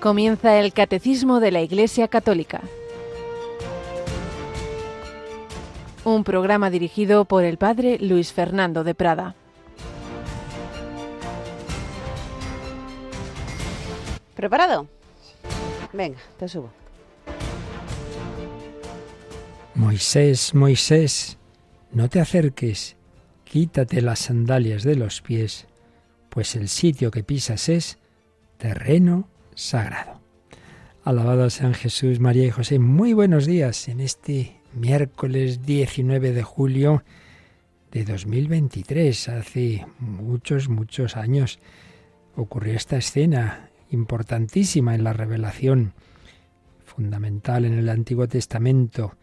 Comienza el Catecismo de la Iglesia Católica. Un programa dirigido por el Padre Luis Fernando de Prada. ¿Preparado? Venga, te subo. Moisés, Moisés, no te acerques, quítate las sandalias de los pies, pues el sitio que pisas es terreno sagrado. Alabado sean Jesús, María y José. Muy buenos días en este miércoles 19 de julio de 2023. Hace muchos, muchos años ocurrió esta escena importantísima en la revelación fundamental en el Antiguo Testamento.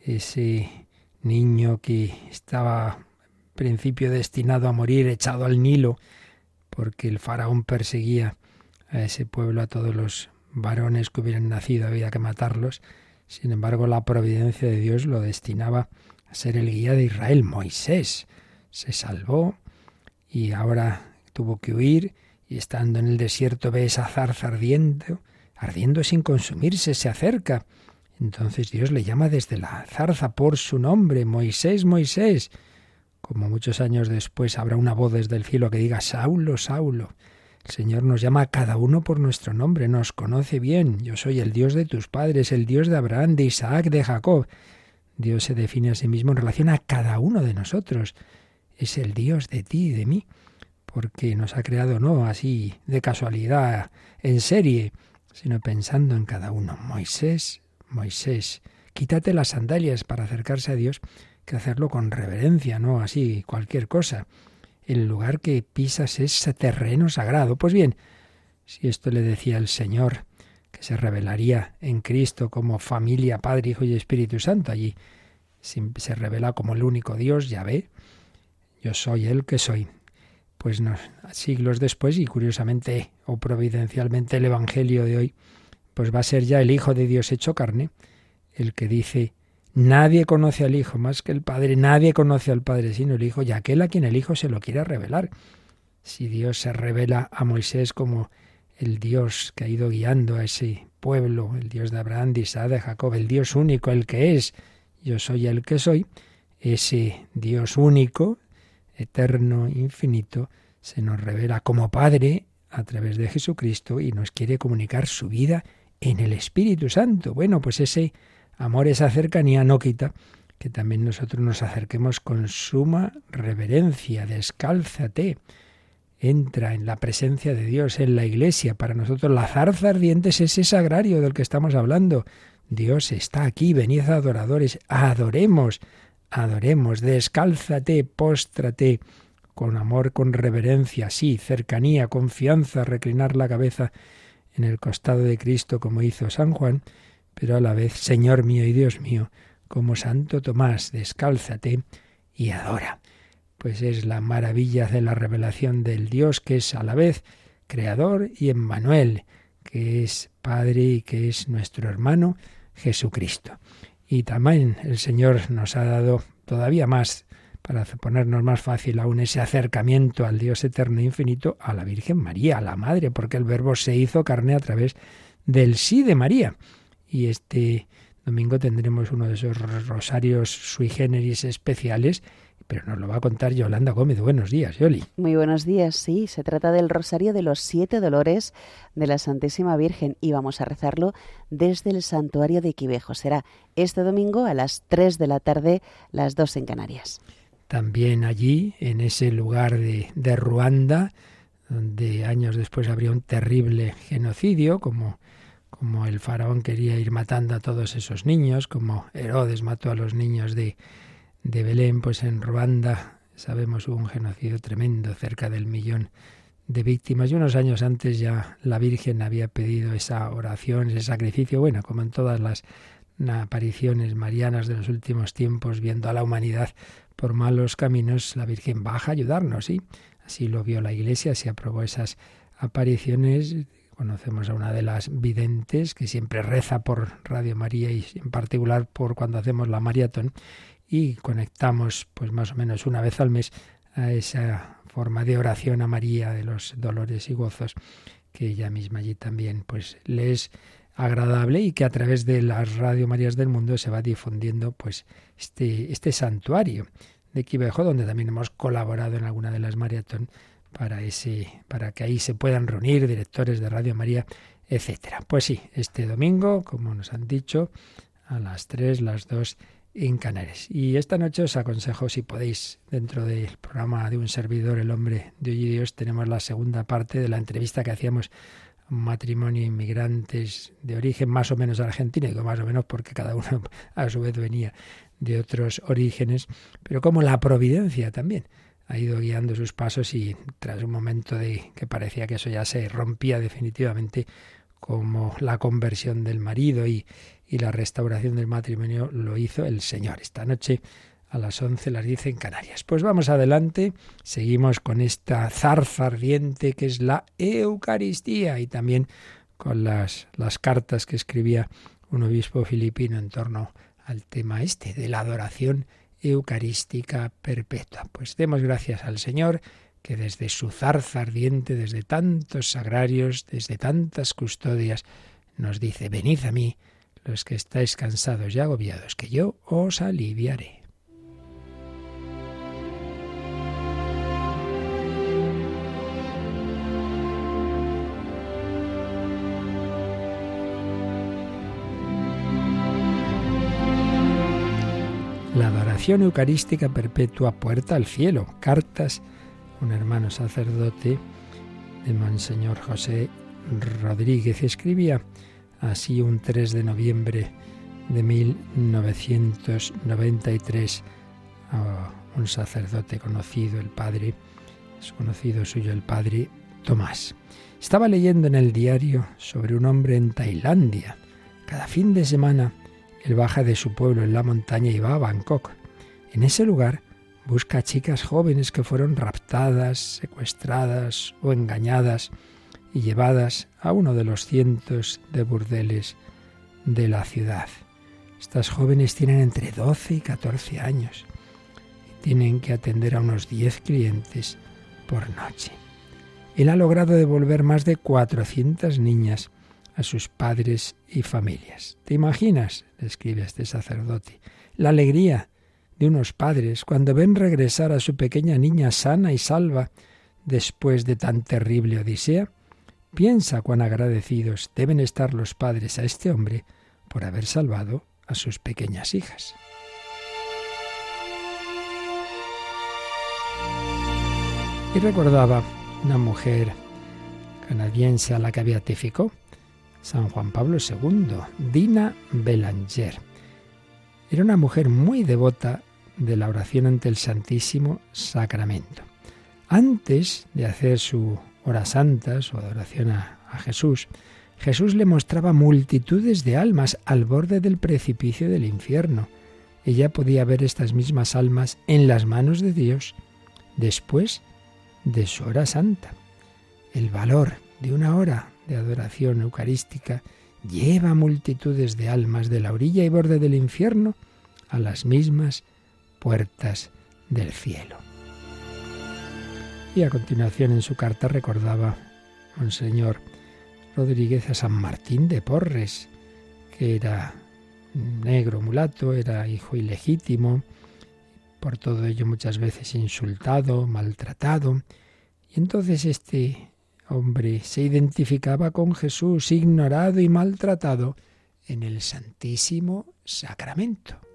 Ese niño que estaba en principio destinado a morir echado al Nilo porque el faraón perseguía a ese pueblo, a todos los varones que hubieran nacido, había que matarlos. Sin embargo, la providencia de Dios lo destinaba a ser el guía de Israel. Moisés se salvó y ahora tuvo que huir y estando en el desierto ve esa zarza ardiendo, ardiendo sin consumirse, se acerca. Entonces Dios le llama desde la zarza por su nombre, Moisés, Moisés. Como muchos años después habrá una voz desde el cielo que diga, Saulo, Saulo. El Señor nos llama a cada uno por nuestro nombre, nos conoce bien. Yo soy el Dios de tus padres, el Dios de Abraham, de Isaac, de Jacob. Dios se define a sí mismo en relación a cada uno de nosotros. Es el Dios de ti y de mí, porque nos ha creado no así de casualidad, en serie, sino pensando en cada uno. Moisés, Moisés, quítate las sandalias para acercarse a Dios, que hacerlo con reverencia, no así cualquier cosa el lugar que pisas es terreno sagrado. Pues bien, si esto le decía el Señor, que se revelaría en Cristo como familia, Padre, Hijo y Espíritu Santo, allí se revela como el único Dios, ya ve, yo soy el que soy. Pues siglos después, y curiosamente o providencialmente el Evangelio de hoy, pues va a ser ya el Hijo de Dios hecho carne, el que dice, Nadie conoce al Hijo más que el Padre, nadie conoce al Padre sino el Hijo y aquel a quien el Hijo se lo quiera revelar. Si Dios se revela a Moisés como el Dios que ha ido guiando a ese pueblo, el Dios de Abraham, de Isaac, de Jacob, el Dios único, el que es, yo soy el que soy, ese Dios único, eterno, infinito, se nos revela como Padre a través de Jesucristo y nos quiere comunicar su vida en el Espíritu Santo. Bueno, pues ese Amor, esa cercanía no quita que también nosotros nos acerquemos con suma reverencia, descálzate. Entra en la presencia de Dios, en la iglesia. Para nosotros la zarza ardiente es ese sagrario del que estamos hablando. Dios está aquí, venid adoradores, adoremos, adoremos, descálzate, póstrate, con amor, con reverencia, sí, cercanía, confianza, reclinar la cabeza en el costado de Cristo como hizo San Juan, pero a la vez, Señor mío y Dios mío, como Santo Tomás, descálzate y adora. Pues es la maravilla de la revelación del Dios que es a la vez Creador y Emmanuel, que es Padre y que es nuestro hermano Jesucristo. Y también el Señor nos ha dado todavía más para ponernos más fácil aún ese acercamiento al Dios eterno e infinito, a la Virgen María, a la Madre, porque el Verbo se hizo carne a través del sí de María y este domingo tendremos uno de esos rosarios sui generis especiales, pero nos lo va a contar Yolanda Gómez. Buenos días, Yoli. Muy buenos días, sí, se trata del rosario de los siete dolores de la Santísima Virgen y vamos a rezarlo desde el santuario de Quivejo. Será este domingo a las 3 de la tarde, las 2 en Canarias. También allí, en ese lugar de, de Ruanda, donde años después habría un terrible genocidio, como como el faraón quería ir matando a todos esos niños, como Herodes mató a los niños de, de Belén, pues en Ruanda sabemos hubo un genocidio tremendo, cerca del millón de víctimas y unos años antes ya la Virgen había pedido esa oración, ese sacrificio, bueno, como en todas las apariciones marianas de los últimos tiempos, viendo a la humanidad por malos caminos, la Virgen baja a ayudarnos, ¿sí? Así lo vio la Iglesia, así aprobó esas apariciones Conocemos a una de las videntes que siempre reza por Radio María y en particular por cuando hacemos la maratón y conectamos pues más o menos una vez al mes a esa forma de oración a María de los dolores y gozos que ella misma allí también pues le es agradable y que a través de las Radio Marías del Mundo se va difundiendo pues este, este santuario de Quivejo, donde también hemos colaborado en alguna de las maratón para ese, para que ahí se puedan reunir directores de Radio María, etcétera. Pues sí, este domingo, como nos han dicho, a las 3, las 2 en Canarias. Y esta noche os aconsejo, si podéis, dentro del programa de un servidor, El hombre de hoy y Dios, tenemos la segunda parte de la entrevista que hacíamos matrimonio inmigrantes de origen más o menos argentino, digo más o menos porque cada uno a su vez venía de otros orígenes, pero como la providencia también ha ido guiando sus pasos y tras un momento de que parecía que eso ya se rompía definitivamente, como la conversión del marido y, y la restauración del matrimonio lo hizo el Señor. Esta noche a las 11 las dice en Canarias. Pues vamos adelante, seguimos con esta zarza ardiente que es la Eucaristía y también con las, las cartas que escribía un obispo filipino en torno al tema este de la adoración eucarística perpetua. Pues demos gracias al Señor que desde su zarza ardiente, desde tantos sagrarios, desde tantas custodias, nos dice, venid a mí, los que estáis cansados y agobiados, que yo os aliviaré. Eucarística perpetua puerta al cielo. Cartas, un hermano sacerdote de Monseñor José Rodríguez escribía así un 3 de noviembre de 1993 a un sacerdote conocido, el padre, es conocido suyo el padre Tomás. Estaba leyendo en el diario sobre un hombre en Tailandia. Cada fin de semana él baja de su pueblo en la montaña y va a Bangkok. En ese lugar busca a chicas jóvenes que fueron raptadas, secuestradas o engañadas y llevadas a uno de los cientos de burdeles de la ciudad. Estas jóvenes tienen entre 12 y 14 años y tienen que atender a unos 10 clientes por noche. Él ha logrado devolver más de 400 niñas a sus padres y familias. ¿Te imaginas? le escribe este sacerdote. La alegría de unos padres cuando ven regresar a su pequeña niña sana y salva después de tan terrible odisea. Piensa cuán agradecidos deben estar los padres a este hombre por haber salvado a sus pequeñas hijas. Y recordaba una mujer canadiense a la que beatificó San Juan Pablo II, Dina Belanger. Era una mujer muy devota de la oración ante el Santísimo Sacramento. Antes de hacer su hora santa, su adoración a, Jesús, Jesús le mostraba multitudes de almas al borde del precipicio del infierno. Ella podía ver estas mismas almas en las manos de Dios después de su hora santa. El valor de una hora de adoración eucarística lleva multitudes de almas de la orilla y borde del infierno a las mismas puertas del cielo. Y a continuación en su carta recordaba Monseñor Rodríguez a San Martín de Porres, que era negro mulato, era hijo ilegítimo, por todo ello muchas veces insultado, maltratado. Y entonces este hombre se identificaba con Jesús, ignorado y maltratado, en el Santísimo Sacramento.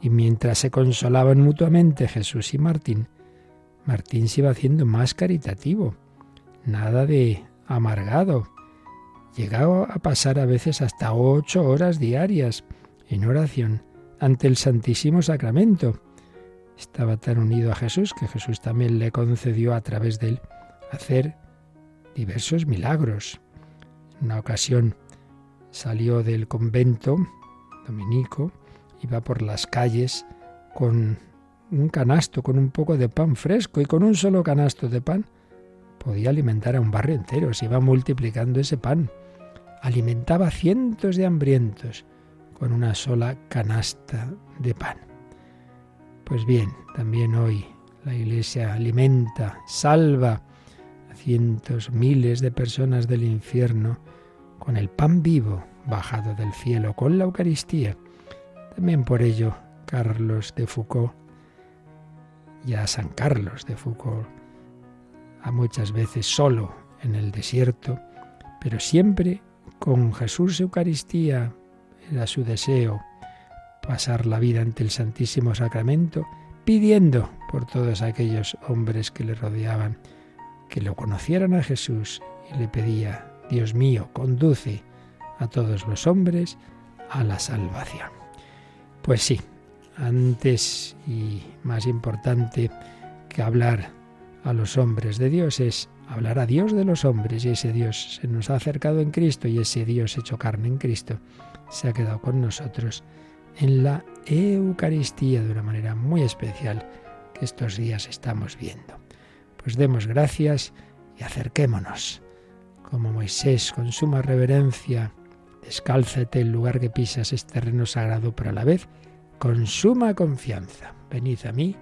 Y mientras se consolaban mutuamente Jesús y Martín, Martín se iba haciendo más caritativo, nada de amargado. Llegaba a pasar a veces hasta ocho horas diarias en oración ante el Santísimo Sacramento. Estaba tan unido a Jesús que Jesús también le concedió a través de él hacer diversos milagros. En una ocasión salió del convento dominico Iba por las calles con un canasto, con un poco de pan fresco y con un solo canasto de pan podía alimentar a un barrio entero, se iba multiplicando ese pan. Alimentaba cientos de hambrientos con una sola canasta de pan. Pues bien, también hoy la Iglesia alimenta, salva a cientos, miles de personas del infierno, con el pan vivo bajado del cielo, con la Eucaristía. También por ello Carlos de Foucault, ya San Carlos de Foucault, a muchas veces solo en el desierto, pero siempre con Jesús Eucaristía, era su deseo pasar la vida ante el Santísimo Sacramento, pidiendo por todos aquellos hombres que le rodeaban que lo conocieran a Jesús y le pedía, Dios mío, conduce a todos los hombres a la salvación. Pues sí, antes y más importante que hablar a los hombres de Dios es hablar a Dios de los hombres y ese Dios se nos ha acercado en Cristo y ese Dios hecho carne en Cristo se ha quedado con nosotros en la Eucaristía de una manera muy especial que estos días estamos viendo. Pues demos gracias y acerquémonos. Como Moisés, con suma reverencia, descálzate el lugar que pisas es terreno sagrado, pero a la vez con suma confianza. Venid a mí,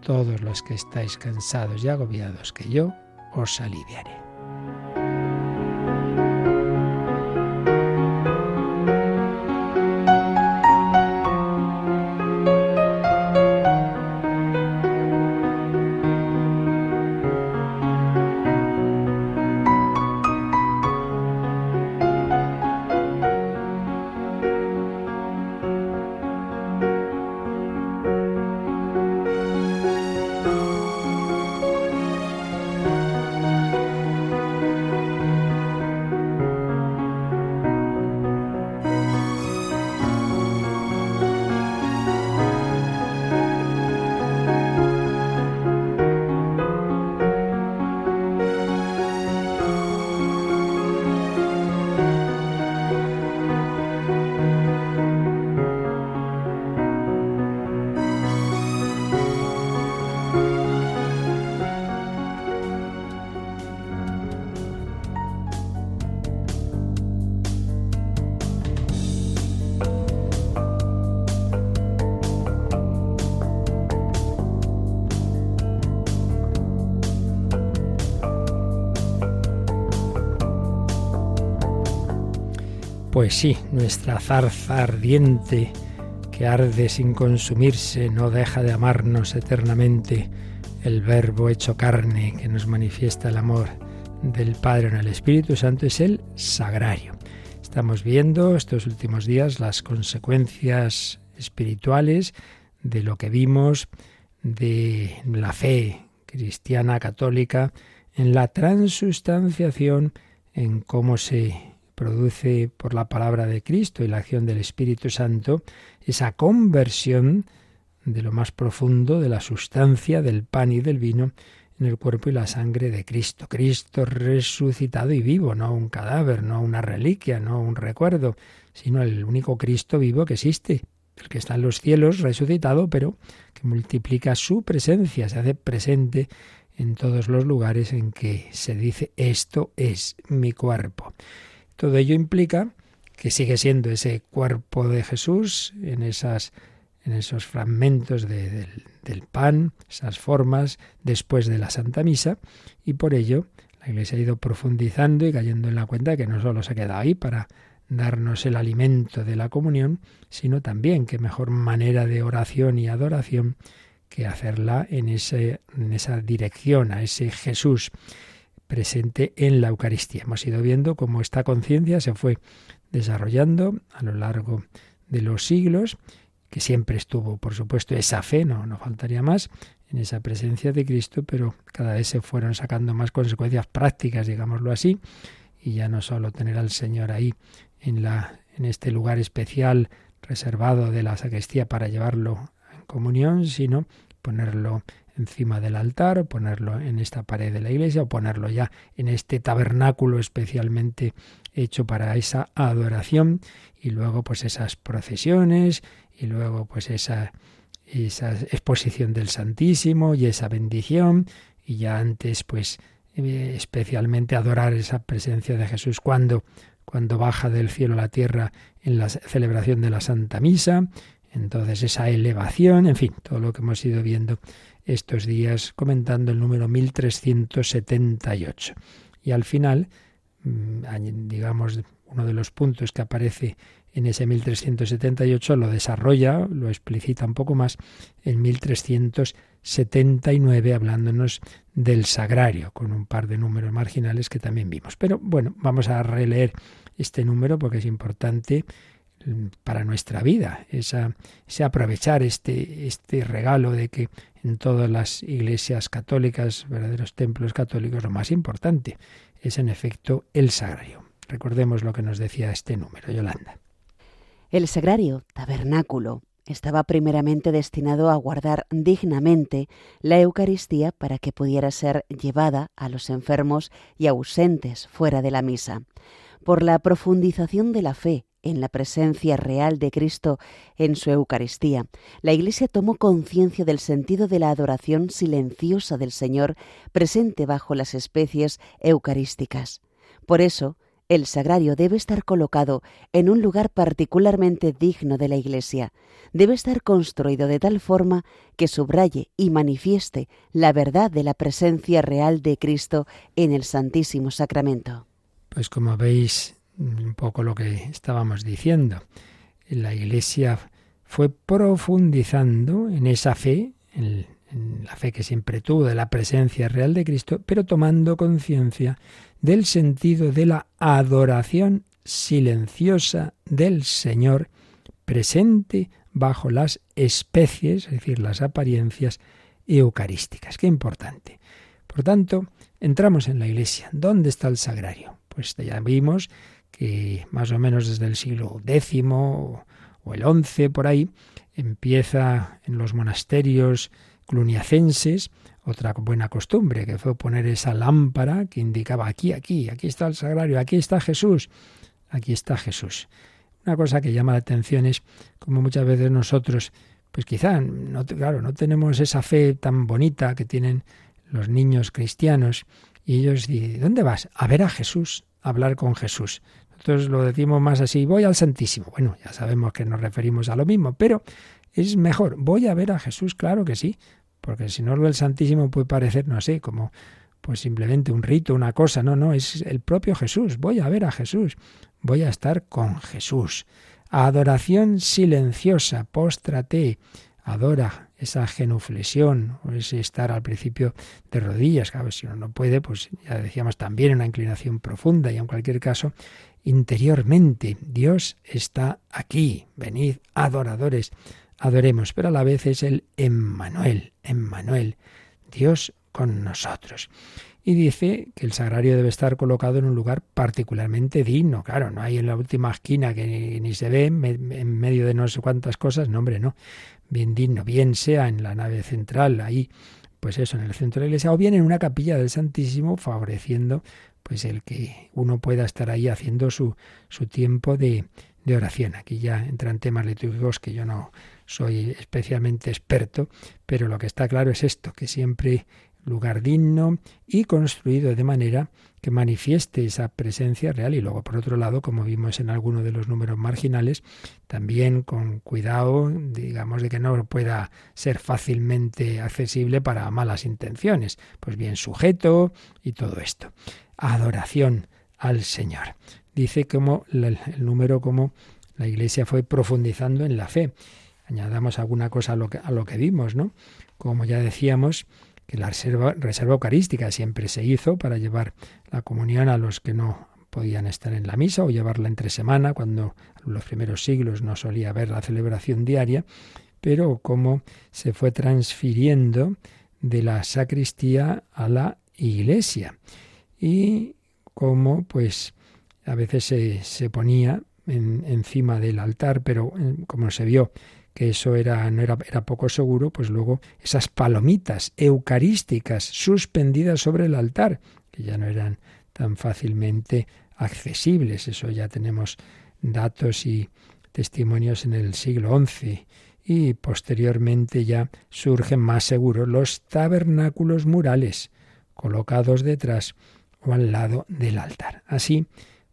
todos los que estáis cansados y agobiados, que yo os aliviaré. Pues sí, nuestra zarza ardiente que arde sin consumirse, no deja de amarnos eternamente, el Verbo hecho carne que nos manifiesta el amor del Padre en el Espíritu Santo es el sagrario. Estamos viendo estos últimos días las consecuencias espirituales de lo que vimos de la fe cristiana católica en la transustanciación, en cómo se produce por la palabra de Cristo y la acción del Espíritu Santo esa conversión de lo más profundo de la sustancia del pan y del vino en el cuerpo y la sangre de Cristo. Cristo resucitado y vivo, no un cadáver, no una reliquia, no un recuerdo, sino el único Cristo vivo que existe, el que está en los cielos resucitado, pero que multiplica su presencia, se hace presente en todos los lugares en que se dice esto es mi cuerpo. Todo ello implica que sigue siendo ese cuerpo de Jesús en esas en esos fragmentos del, del, pan, esas formas después de la Santa Misa, y por ello la Iglesia ha ido profundizando y cayendo en la cuenta de que no solo se queda ahí para darnos el alimento de la comunión, sino también que mejor manera de oración y adoración que hacerla en, ese, en esa dirección, a ese Jesús presente en la Eucaristía. Hemos ido viendo cómo esta conciencia se fue desarrollando a lo largo de los siglos, que siempre estuvo, por supuesto, esa fe, no, no faltaría más, en esa presencia de Cristo, pero cada vez se fueron sacando más consecuencias prácticas, digámoslo así, y ya no solo tener al Señor ahí en, la, en este lugar especial reservado de la sacristía para llevarlo en comunión, sino ponerlo encima del altar, o ponerlo en esta pared de la iglesia, o ponerlo ya en este tabernáculo especialmente hecho para esa adoración, y luego pues esas procesiones, y luego pues esa, esa exposición del Santísimo y esa bendición, y ya antes pues eh, especialmente adorar esa presencia de Jesús cuando cuando baja del cielo a la tierra en la celebración de la Santa Misa, entonces esa elevación, en fin, todo lo que hemos ido viendo estos días comentando el número 1378. Y al final, mm, digamos, uno de los puntos que aparece en ese 1378 lo desarrolla, lo explicita un poco más en 1379 hablándonos del sagrario, con un par de números marginales que también vimos. Pero bueno, vamos a releer este número porque es importante para nuestra vida, esa, ese aprovechar este, este regalo de que en todas las iglesias católicas, verdaderos templos católicos, lo más importante es en efecto el sagrario. Recordemos lo que nos decía este número, Yolanda. El sagrario, tabernáculo, estaba primeramente destinado a guardar dignamente la Eucaristía para que pudiera ser llevada a los enfermos y ausentes fuera de la misa. Por la profundización de la fe en la presencia real de Cristo en su Eucaristía, la Iglesia tomó conciencia del sentido de la adoración silenciosa del Señor presente bajo las especies eucarísticas. Por eso, el sagrario debe estar colocado en un lugar particularmente digno de la Iglesia. Debe estar construido de tal forma que subraye y manifieste la verdad de la presencia real de Cristo en el Santísimo Sacramento. Pues como veis, un poco lo que estábamos diciendo, la Iglesia fue profundizando en esa fe, en, la fe que siempre tuvo de la presencia real de Cristo, pero tomando conciencia del sentido de la adoración silenciosa del Señor presente bajo las especies, es decir, las apariencias eucarísticas. Qué importante. Por tanto, entramos en la iglesia. ¿Dónde está el sagrario? Pues ya vimos que más o menos desde el siglo X o el XI por ahí empieza en los monasterios cluniacenses otra buena costumbre, que fue poner esa lámpara que indicaba aquí, aquí, aquí está el sagrario, aquí está Jesús, aquí está Jesús. Una cosa que llama la atención es como muchas veces nosotros, pues quizá, no, claro, no tenemos esa fe tan bonita que tienen los niños cristianos y ellos dicen, ¿dónde vas? A ver a Jesús, a hablar con Jesús. Nosotros lo decimos más así, voy al Santísimo. Bueno, ya sabemos que nos referimos a lo mismo, pero es mejor, voy a ver a Jesús, claro que sí, porque si no lo del Santísimo puede parecer, no sé, como pues simplemente un rito, una cosa, no, no, es el propio Jesús, voy a ver a Jesús, voy a estar con Jesús. Adoración silenciosa, póstrate, adora esa genuflexión, o ese estar al principio de rodillas, claro, si uno no puede, pues ya decíamos también una inclinación profunda y en cualquier caso, interiormente, Dios está aquí, venid adoradores adoremos, pero a la vez es el Emmanuel, Emmanuel, Dios con nosotros. Y dice que el sagrario debe estar colocado en un lugar particularmente digno. Claro, no hay en la última esquina que ni, se ve en medio de no sé cuántas cosas. No, hombre, no. Bien digno, bien sea en la nave central, ahí, pues eso, en el centro de la iglesia, o bien en una capilla del Santísimo, favoreciendo pues el que uno pueda estar ahí haciendo su, su tiempo de, de oración. Aquí ya entran temas litúrgicos que yo no soy especialmente experto, pero lo que está claro es esto, que siempre lugar digno y construido de manera que manifieste esa presencia real y luego por otro lado, como vimos en alguno de los números marginales, también con cuidado, digamos, de que no pueda ser fácilmente accesible para malas intenciones, pues bien sujeto y todo esto. Adoración al Señor. Dice como el número como la Iglesia fue profundizando en la fe añadamos alguna cosa a lo que, a lo que vimos, ¿no? Como ya decíamos, que la reserva, eucarística siempre se hizo para llevar la comunión a los que no podían estar en la misa o llevarla entre semana, cuando en los primeros siglos no solía haber la celebración diaria, pero cómo se fue transfiriendo de la sacristía a la iglesia. Y cómo pues a veces se, se ponía encima del altar, pero eh, como se vio que eso era, no era, era poco seguro, pues luego esas palomitas eucarísticas suspendidas sobre el altar, que ya no eran tan fácilmente accesibles. Eso ya tenemos datos y testimonios en el siglo XI. Y posteriormente ya surgen más seguros los tabernáculos murales, colocados detrás o al lado del altar. Así,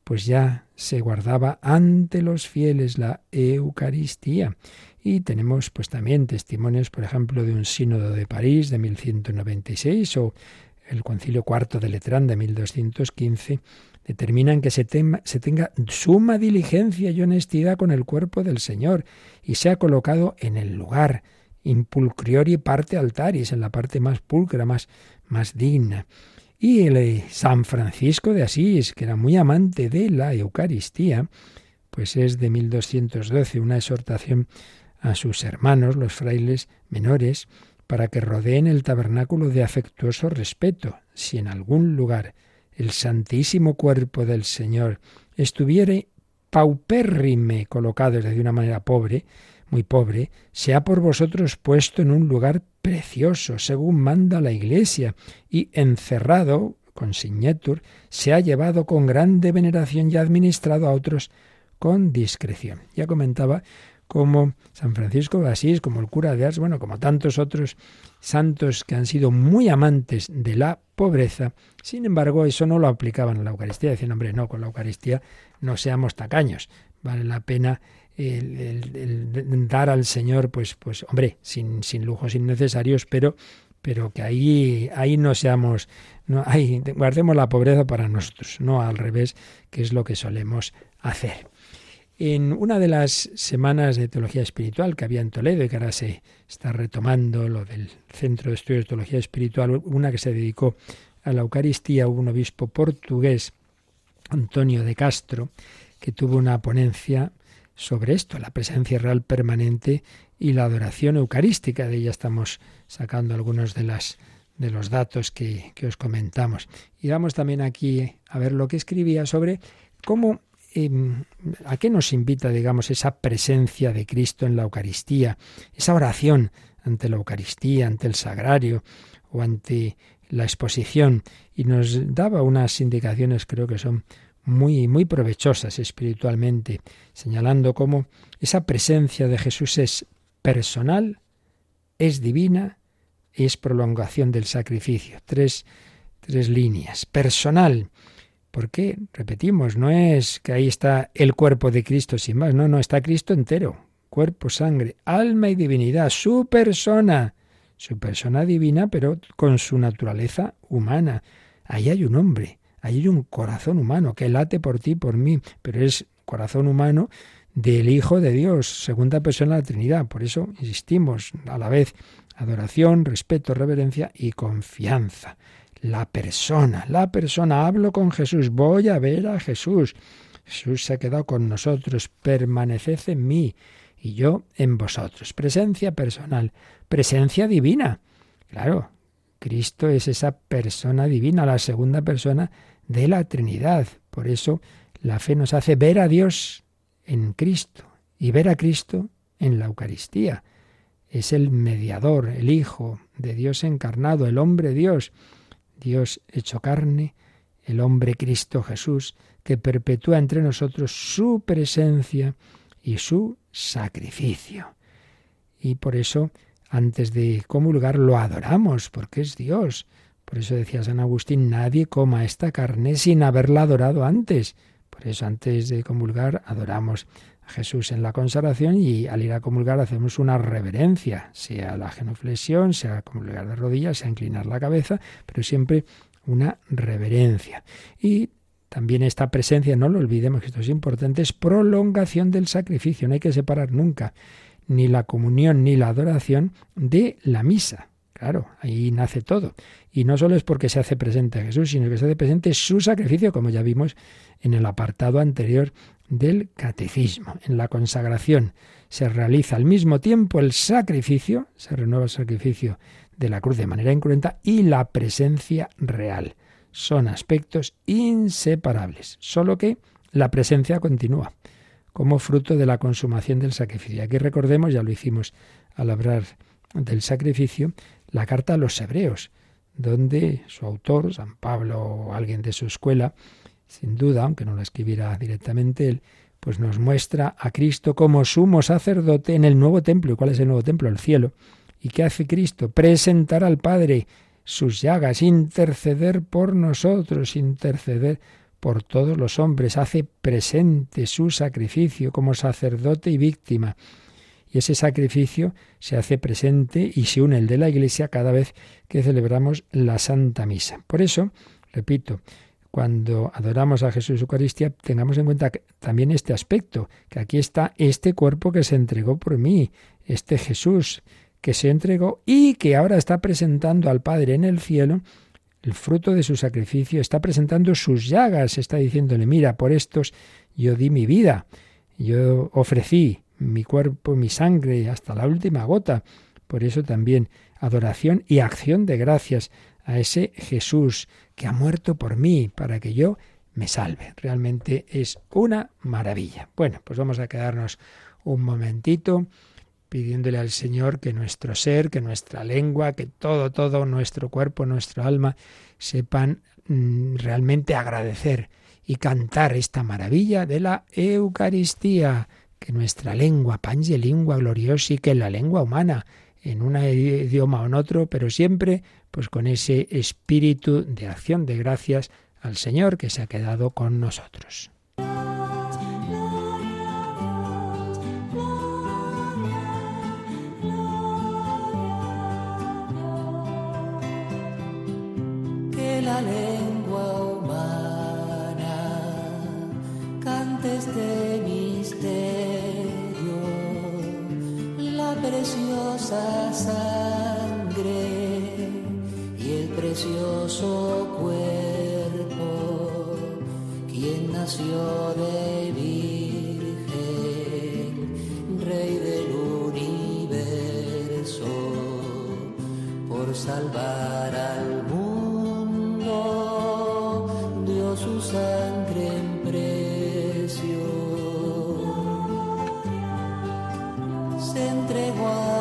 pues ya se guardaba ante los fieles la Eucaristía Y tenemos pues también testimonios, por ejemplo, de un sínodo de París de 1196 o el concilio cuarto de Letrán de 1215 determinan que se, se, tenga suma diligencia y honestidad con el cuerpo del Señor y sea colocado en el lugar, impulcriori parte altaris, en la parte más pulcra, más, más digna. Y el eh, San Francisco de Asís, que era muy amante de la Eucaristía, pues es de 1212 una exhortación a sus hermanos, los frailes menores, para que rodeen el tabernáculo de afectuoso respeto, si en algún lugar el santísimo cuerpo del Señor estuviere paupérrime colocado, de una manera pobre, muy pobre, sea por vosotros puesto en un lugar precioso, según manda la Iglesia, y encerrado, con signetur, se ha llevado con grande veneración y administrado a otros con discreción. Ya comentaba como San Francisco de Asís, como el cura de Ars, bueno, como tantos otros santos que han sido muy amantes de la pobreza, sin embargo, eso no lo aplicaban a la Eucaristía. Decían, hombre, no, con la Eucaristía no seamos tacaños. Vale la pena el, dar al Señor, pues, pues, hombre, sin, sin lujos innecesarios, pero, pero que ahí, ahí no seamos, no, ahí guardemos la pobreza para nosotros, no al revés, que es lo que solemos hacer. En una de las semanas de teología espiritual que había en Toledo y que ahora se está retomando lo del Centro de Estudios de Teología Espiritual, una que se dedicó a la Eucaristía, hubo un obispo portugués, Antonio de Castro, que tuvo una ponencia sobre esto, la presencia real permanente y la adoración eucarística. De ella estamos sacando algunos de, las, de los datos que, que os comentamos. Y vamos también aquí a ver lo que escribía sobre cómo ¿A qué nos invita, digamos, esa presencia de Cristo en la Eucaristía? Esa oración ante la Eucaristía, ante el sagrario o ante la exposición. Y nos daba unas indicaciones, creo que son muy, muy provechosas espiritualmente, señalando cómo esa presencia de Jesús es personal, es divina, es prolongación del sacrificio. Tres, tres líneas. Personal, porque, repetimos, no es que ahí está el cuerpo de Cristo sin más, no, no, está Cristo entero, cuerpo, sangre, alma y divinidad, su persona, su persona divina, pero con su naturaleza humana. Ahí hay un hombre, ahí hay un corazón humano que late por ti, por mí, pero es corazón humano del Hijo de Dios, segunda persona de la Trinidad. Por eso insistimos a la vez adoración, respeto, reverencia y confianza la persona, la persona. Hablo con Jesús, voy a ver a Jesús. Jesús se ha quedado con nosotros, permaneced en mí y yo en vosotros. Presencia personal, presencia divina. Claro, Cristo es esa persona divina, la segunda persona de la Trinidad. Por eso la fe nos hace ver a Dios en Cristo y ver a Cristo en la Eucaristía. Es el mediador, el Hijo de Dios encarnado, el hombre Dios Dios hecho carne, el hombre Cristo Jesús, que perpetúa entre nosotros su presencia y su sacrificio. Y por eso, antes de comulgar, lo adoramos, porque es Dios. Por eso decía San Agustín, nadie coma esta carne sin haberla adorado antes. Por eso, antes de comulgar, adoramos Jesús en la consagración y al ir a comulgar hacemos una reverencia, sea la genuflexión, sea comulgar de rodillas, sea inclinar la cabeza, pero siempre una reverencia. Y también esta presencia, no lo olvidemos, que esto es importante, es prolongación del sacrificio. No hay que separar nunca ni la comunión ni la adoración de la misa. Claro, ahí nace todo. Y no solo es porque se hace presente Jesús, sino que se hace presente su sacrificio, como ya vimos en el apartado anterior del catecismo. En la consagración se realiza al mismo tiempo el sacrificio, se renueva el sacrificio de la cruz de manera incruenta y la presencia real. Son aspectos inseparables, solo que la presencia continúa como fruto de la consumación del sacrificio. Aquí recordemos, ya lo hicimos al hablar del sacrificio, la carta a los hebreos, donde su autor, San Pablo o alguien de su escuela, sin duda, aunque no lo escribiera directamente él, pues nos muestra a Cristo como sumo sacerdote en el nuevo templo. ¿Y cuál es el nuevo templo? El cielo. ¿Y qué hace Cristo? Presentar al Padre sus llagas, interceder por nosotros, interceder por todos los hombres, hace presente su sacrificio como sacerdote y víctima. Y ese sacrificio se hace presente y se une el de la Iglesia cada vez que celebramos la Santa Misa. Por eso, repito, cuando adoramos a Jesús Eucaristía, tengamos en cuenta también este aspecto, que aquí está este cuerpo que se entregó por mí, este Jesús que se entregó y que ahora está presentando al Padre en el cielo el fruto de su sacrificio, está presentando sus llagas, está diciéndole, mira, por estos yo di mi vida, yo ofrecí mi cuerpo, mi sangre hasta la última gota. Por eso también adoración y acción de gracias a ese Jesús que ha muerto por mí para que yo me salve. Realmente es una maravilla. Bueno, pues vamos a quedarnos un momentito pidiéndole al Señor que nuestro ser, que nuestra lengua, que todo, todo, nuestro cuerpo, nuestra alma, sepan mm, realmente agradecer y cantar esta maravilla de la Eucaristía, que nuestra lengua, pange lingua gloriosa y que la lengua humana, en un idioma o en otro, pero siempre pues con ese espíritu de acción de gracias al Señor que se ha quedado con nosotros. Que la lengua humana cante este misterio, la preciosa sangre precioso cuerpo, quien nació de virgen, rey del universo, por salvar al mundo, dio su sangre en precio. Se entregó a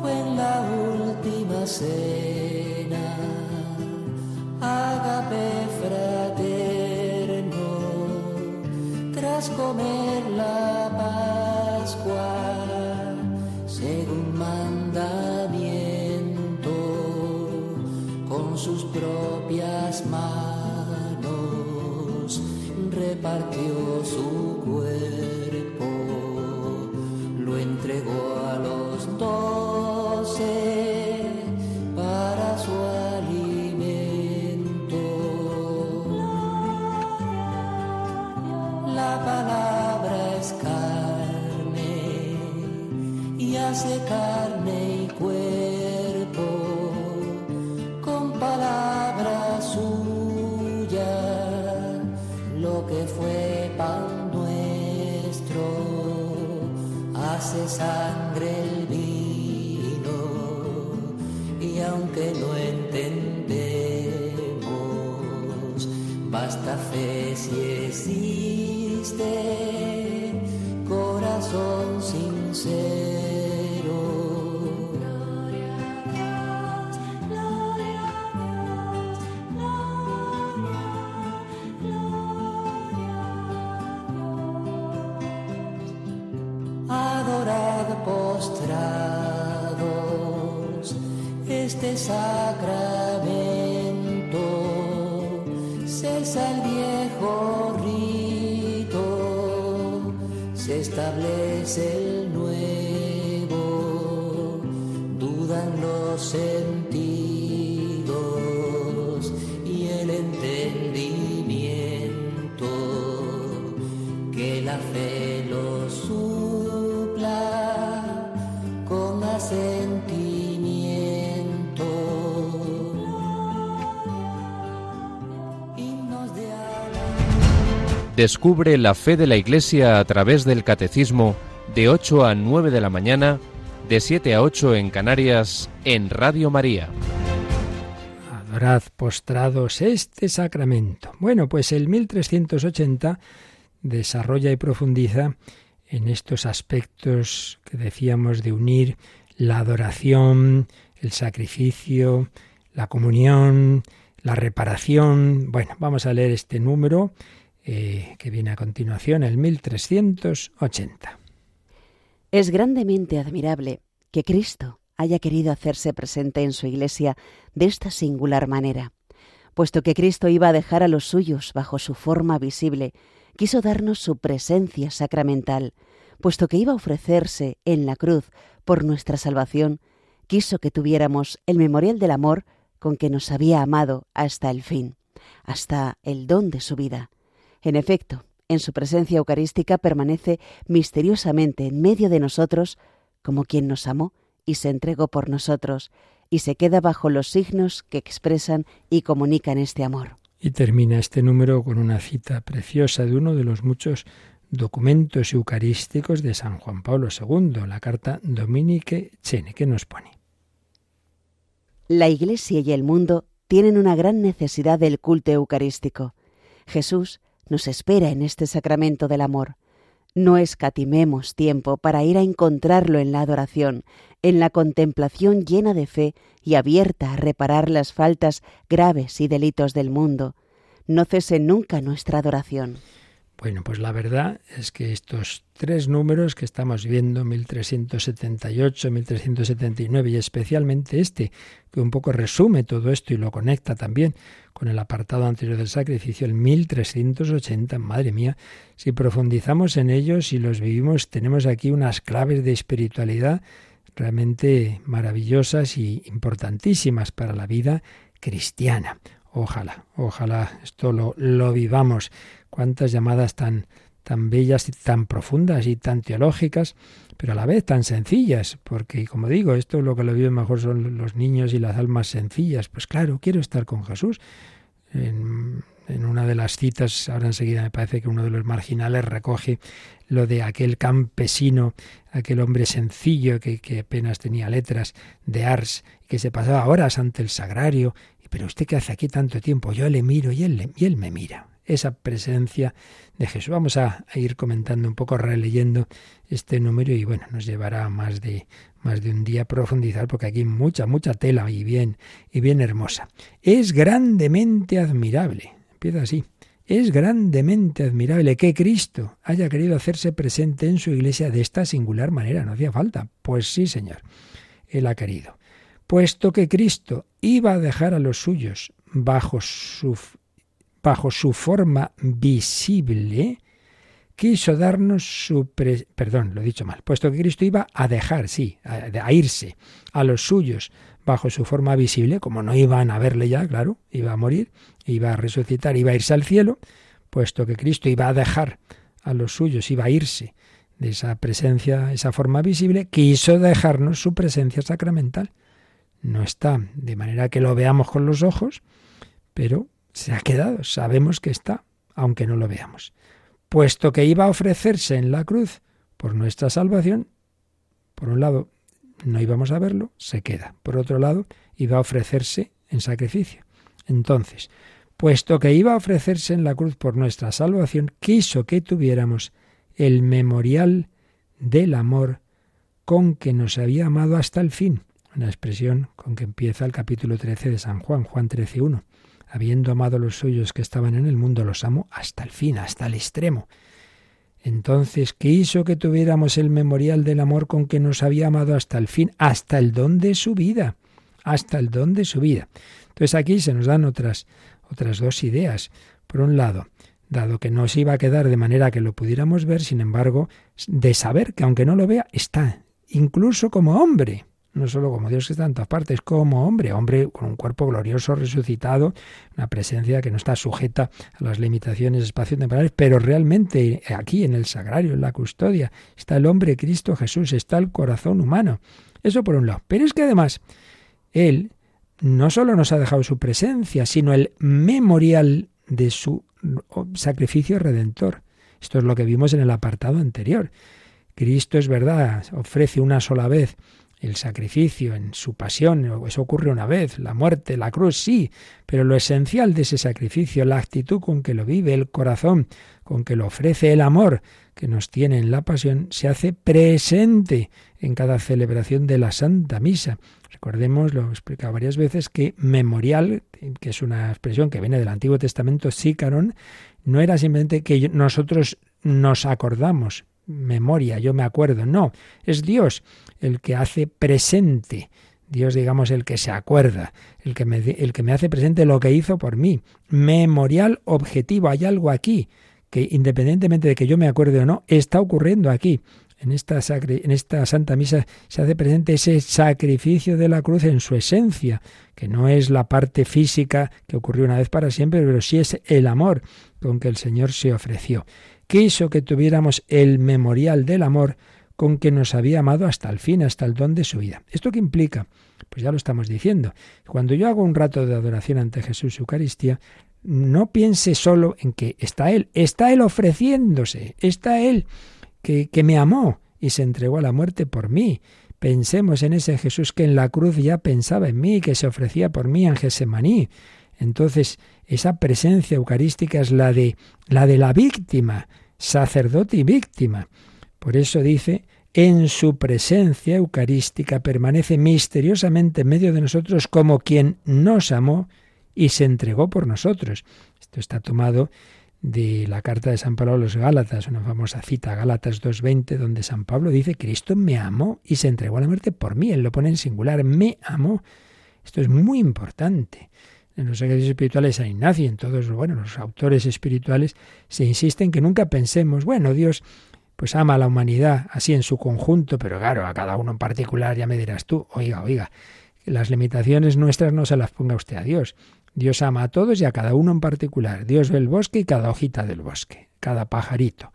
Fue en la última cena, agape fraterno, tras comer la Pascua, según mandamiento, con sus propias manos repartió su los sentidos y el entendimiento, que la fe lo supla con asentimiento. Descubre la fe de la Iglesia a través del Catecismo de 8 a 9 de la mañana, de 7 a 8 en Canarias, en Radio María. adorad postrados este sacramento. Bueno, pues el 1380 desarrolla y profundiza en estos aspectos que decíamos de unir la adoración, el sacrificio, la comunión, la reparación. Bueno, vamos a leer este número eh, que viene a continuación, el 1380. Es grandemente admirable que Cristo haya querido hacerse presente en su Iglesia de esta singular manera. Puesto que Cristo iba a dejar a los suyos bajo su forma visible, quiso darnos su presencia sacramental. Puesto que iba a ofrecerse en la cruz por nuestra salvación, quiso que tuviéramos el memorial del amor con que nos había amado hasta el fin, hasta el don de su vida. En efecto, en su presencia eucarística permanece misteriosamente en medio de nosotros como quien nos amó y se entregó por nosotros, y se queda bajo los signos que expresan y comunican este amor. Y termina este número con una cita preciosa de uno de los muchos documentos eucarísticos de San Juan Pablo II, la carta Dominique Chene, que nos pone. La Iglesia y el mundo tienen una gran necesidad del culto eucarístico. Jesús nos espera en este sacramento del amor. No escatimemos tiempo para ir a encontrarlo en la adoración, en la contemplación llena de fe y abierta a reparar las faltas graves y delitos del mundo. No cese nunca nuestra adoración. Bueno, pues la verdad es que estos tres números que estamos viendo, 1378, 1379 y especialmente este, que un poco resume todo esto y lo conecta también con el apartado anterior del sacrificio, el 1380, madre mía, si profundizamos en ellos y los vivimos, tenemos aquí unas claves de espiritualidad realmente maravillosas y importantísimas para la vida cristiana. Ojalá, ojalá esto lo, lo vivamos cuántas llamadas tan, tan bellas y tan profundas y tan teológicas, pero a la vez tan sencillas, porque como digo, esto lo que lo viven mejor son los niños y las almas sencillas. Pues claro, quiero estar con Jesús. En, en una de las citas, ahora enseguida me parece que uno de los marginales recoge lo de aquel campesino, aquel hombre sencillo que, que apenas tenía letras de Ars, que se pasaba horas ante el sagrario. Pero usted qué hace aquí tanto tiempo, yo le miro y él, y él me mira esa presencia de Jesús. Vamos a, ir comentando un poco, releyendo este número y bueno, nos llevará más de más de un día a profundizar porque aquí mucha, mucha tela y bien, y bien hermosa. Es grandemente admirable. Empieza así. Es grandemente admirable que Cristo haya querido hacerse presente en su iglesia de esta singular manera. No hacía falta. Pues sí, Señor. Él ha querido. Puesto que Cristo iba a dejar a los suyos bajo su bajo su forma visible, quiso darnos su... perdón, lo he dicho mal, puesto que Cristo iba a dejar, sí, a, irse a los suyos bajo su forma visible, como no iban a verle ya, claro, iba a morir, iba a resucitar, iba a irse al cielo, puesto que Cristo iba a dejar a los suyos, iba a irse de esa presencia, esa forma visible, quiso dejarnos su presencia sacramental. No está de manera que lo veamos con los ojos, pero se ha quedado, sabemos que está, aunque no lo veamos. Puesto que iba a ofrecerse en la cruz por nuestra salvación, por un lado no íbamos a verlo, se queda. Por otro lado, iba a ofrecerse en sacrificio. Entonces, puesto que iba a ofrecerse en la cruz por nuestra salvación, quiso que tuviéramos el memorial del amor con que nos había amado hasta el fin. Una expresión con que empieza el capítulo 13 de San Juan, Juan 13.1 habiendo amado a los suyos que estaban en el mundo, los amo hasta el fin, hasta el extremo. Entonces quiso que tuviéramos el memorial del amor con que nos había amado hasta el fin, hasta el don de su vida, hasta el don de su vida. Entonces aquí se nos dan otras, otras dos ideas. Por un lado, dado que no se iba a quedar de manera que lo pudiéramos ver, sin embargo, de saber que aunque no lo vea, está, incluso como hombre no solo como Dios que está en todas partes, como hombre, hombre con un cuerpo glorioso, resucitado, una presencia que no está sujeta a las limitaciones espacio-temporales, pero realmente aquí en el sagrario, en la custodia, está el hombre Cristo Jesús, está el corazón humano. Eso por un lado. Pero es que además, Él no solo nos ha dejado su presencia, sino el memorial de su sacrificio redentor. Esto es lo que vimos en el apartado anterior. Cristo es verdad, ofrece una sola vez el sacrificio en su pasión, eso ocurre una vez, la muerte, la cruz, sí, pero lo esencial de ese sacrificio, la actitud con que lo vive, el corazón con que lo ofrece, el amor que nos tiene en la pasión, se hace presente en cada celebración de la Santa Misa. Recordemos, lo he explicado varias veces, que memorial, que es una expresión que viene del Antiguo Testamento, sícaron, no era simplemente que nosotros nos acordamos, memoria, yo me acuerdo, no, es Dios el que hace presente. Dios, digamos, el que se acuerda, el que, me, el que me hace presente lo que hizo por mí. Memorial objetivo, hay algo aquí que independientemente de que yo me acuerde o no, está ocurriendo aquí. En esta, en esta Santa Misa se hace presente ese sacrificio de la cruz en su esencia, que no es la parte física que ocurrió una vez para siempre, pero sí es el amor con que el Señor se ofreció. Quiso que tuviéramos el memorial del amor con que nos había amado hasta el fin, hasta el don de su vida. ¿Esto qué implica? Pues ya lo estamos diciendo. Cuando yo hago un rato de adoración ante Jesús Eucaristía, no piense solo en que está Él, está Él ofreciéndose, está Él que, me amó y se entregó a la muerte por mí. Pensemos en ese Jesús que en la cruz ya pensaba en mí, que se ofrecía por mí en Gesemaní. Entonces, esa presencia eucarística es la de la de la víctima, sacerdote y víctima. Por eso dice, en su presencia eucarística permanece misteriosamente en medio de nosotros como quien nos amó y se entregó por nosotros. Esto está tomado de la carta de San Pablo a los Gálatas, una famosa cita, Gálatas 2.20, donde San Pablo dice, Cristo me amó y se entregó a la muerte por mí. Él lo pone en singular, me amó. Esto es muy importante. En los ejercicios espirituales San Ignacio, en todos bueno, los autores espirituales, se insisten que nunca pensemos, bueno, Dios pues ama a la humanidad así en su conjunto, pero claro, a cada uno en particular ya me dirás tú, oiga, oiga, las limitaciones nuestras no se las ponga usted a Dios. Dios ama a todos y a cada uno en particular. Dios ve el bosque y cada hojita del bosque, cada pajarito.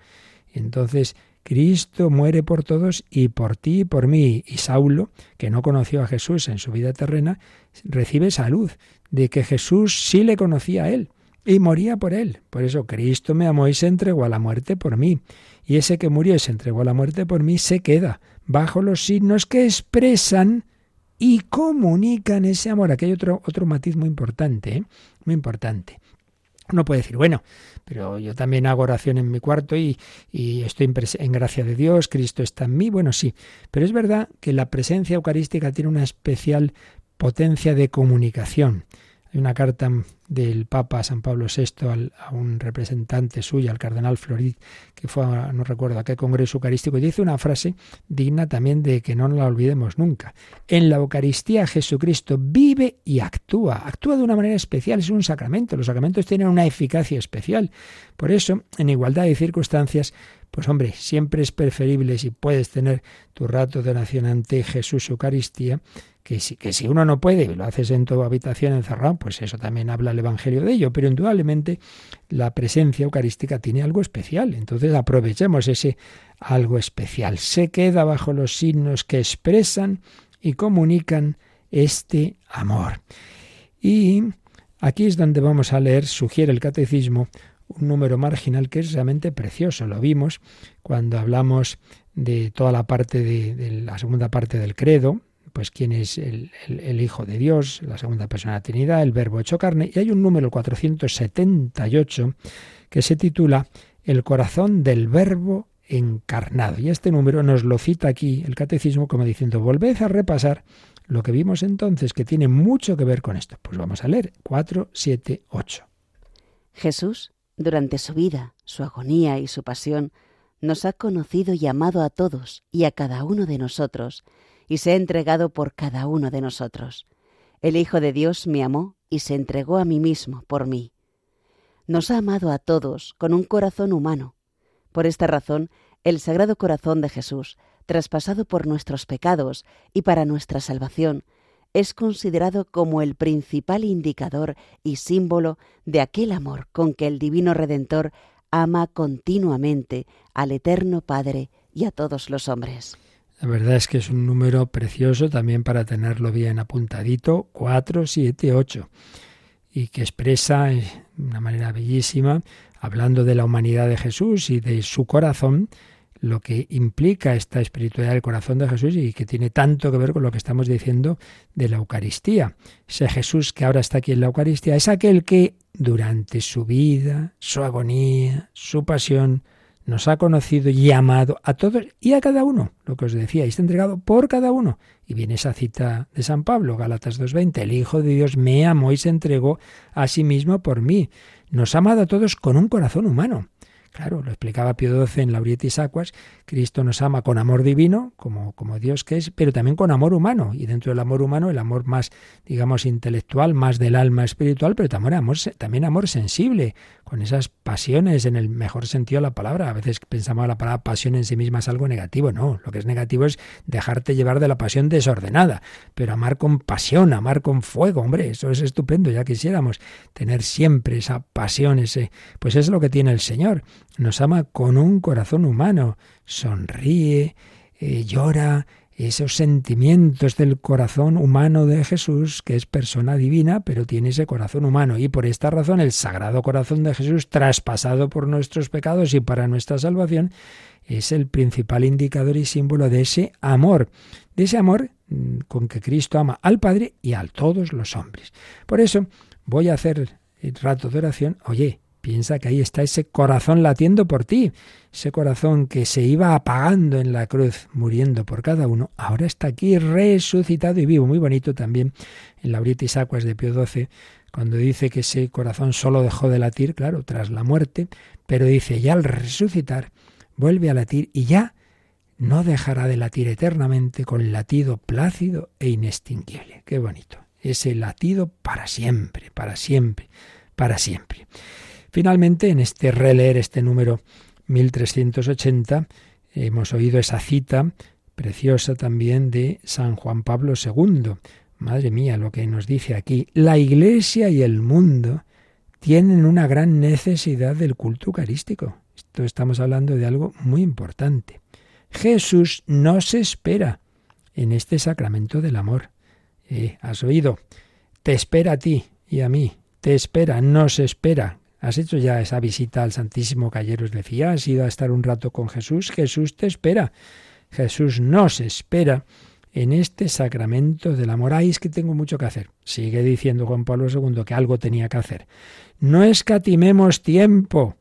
entonces Cristo muere por todos y por ti y por mí. Y Saulo, que no conoció a Jesús en su vida terrena, recibe salud de que Jesús sí le conocía a él y moría por él. Por eso Cristo me amó y se entregó a la muerte por mí. Y ese que murió y se entregó a la muerte por mí se queda bajo los signos que expresan y comunican ese amor. Aquí hay otro, otro matiz muy importante, ¿eh? muy importante. Uno puede decir, bueno, pero yo también hago oración en mi cuarto y, y estoy en gracia de Dios, Cristo está en mí. Bueno, sí, pero es verdad que la presencia eucarística tiene una especial potencia de comunicación. Hay una carta del Papa San Pablo VI a un representante suyo, al cardenal Florid, que fue, no recuerdo a qué congreso eucarístico, y dice una frase digna también de que no la olvidemos nunca. En la Eucaristía Jesucristo vive y actúa. Actúa de una manera especial, es un sacramento. Los sacramentos tienen una eficacia especial. Por eso, en igualdad de circunstancias, pues hombre, siempre es preferible si puedes tener tu rato de oración ante Jesús Eucaristía, que si, uno no puede, lo haces en tu habitación encerrado, pues eso también habla el Evangelio de ello, pero indudablemente la presencia eucarística tiene algo especial, entonces aprovechemos ese algo especial. Se queda bajo los signos que expresan y comunican este amor. Y aquí es donde vamos a leer, sugiere el catecismo, un número marginal que es realmente precioso. Lo vimos cuando hablamos de toda la parte de la segunda parte del credo, pues quién es el, Hijo de Dios, la segunda persona de la Trinidad, el Verbo hecho carne, y hay un número 478 que se titula El corazón del Verbo encarnado. Y este número nos lo cita aquí el catecismo como diciendo, volved a repasar lo que vimos entonces, que tiene mucho que ver con esto. Pues vamos a leer 4, 7, 8. Jesús, durante su vida, su agonía y su pasión, nos ha conocido y amado a todos y a cada uno de nosotros, y se ha entregado por cada uno de nosotros. El Hijo de Dios me amó y se entregó a mí mismo por mí. Nos ha amado a todos con un corazón humano. Por esta razón, el Sagrado Corazón de Jesús, traspasado por nuestros pecados y para nuestra salvación, es considerado como el principal indicador y símbolo de aquel amor con que el Divino Redentor ama continuamente al Eterno Padre y a todos los hombres. La verdad es que es un número precioso también para tenerlo bien apuntadito, 478, y que expresa de una manera bellísima, hablando de la humanidad de Jesús y de su corazón, lo que implica esta espiritualidad del corazón de Jesús y que tiene tanto que ver con lo que estamos diciendo de la Eucaristía. Ese Jesús que ahora está aquí en la Eucaristía es aquel que durante su vida, su agonía, su pasión, nos ha conocido y amado a todos y a cada uno, lo que os decía, y está entregado por cada uno. Y viene esa cita de San Pablo, Gálatas 2.20, el Hijo de Dios me amó y se entregó a sí mismo por mí. Nos ha amado a todos con un corazón humano. Claro, lo explicaba Pío XII en Laurietis Aquas, Cristo nos ama con amor divino, como, como Dios que es, pero también con amor humano. Y dentro del amor humano, el amor más, digamos, intelectual, más del alma espiritual, pero también amor, también amor sensible, con esas pasiones en el mejor sentido de la palabra. A veces pensamos la palabra pasión en sí misma es algo negativo. No, lo que es negativo es dejarte llevar de la pasión desordenada. Pero amar con pasión, amar con fuego, hombre, eso es estupendo. Ya quisiéramos tener siempre esa pasión, ese, pues es lo que tiene el Señor nos ama con un corazón humano, sonríe, eh, llora, esos sentimientos del corazón humano de Jesús, que es persona divina, pero tiene ese corazón humano. Y por esta razón el Sagrado Corazón de Jesús, traspasado por nuestros pecados y para nuestra salvación, es el principal indicador y símbolo de ese amor, de ese amor mm, con que Cristo ama al Padre y a todos los hombres. Por eso voy a hacer el rato de oración, oye, Piensa que ahí está ese corazón latiendo por ti, ese corazón que se iba apagando en la cruz, muriendo por cada uno, ahora está aquí resucitado y vivo. Muy bonito también en la Britis Acuas de Pío XII, cuando dice que ese corazón solo dejó de latir, claro, tras la muerte, pero dice, ya al resucitar, vuelve a latir y ya no dejará de latir eternamente con latido plácido e inextinguible. Qué bonito. Ese latido para siempre, para siempre, para siempre. Finalmente, en este releer, este número 1380, hemos oído esa cita preciosa también de San Juan Pablo II. Madre mía, lo que nos dice aquí. La Iglesia y el mundo tienen una gran necesidad del culto eucarístico. Esto estamos hablando de algo muy importante. Jesús no se espera en este sacramento del amor. Eh, ¿Has oído? Te espera a ti y a mí. Te espera, no se espera. ¿Has hecho ya esa visita al Santísimo que ayer os decía? ¿Has ido a estar un rato con Jesús? Jesús te espera. Jesús nos espera en este sacramento del amor. Ay, es que tengo mucho que hacer. Sigue diciendo Juan Pablo II que algo tenía que hacer. No escatimemos tiempo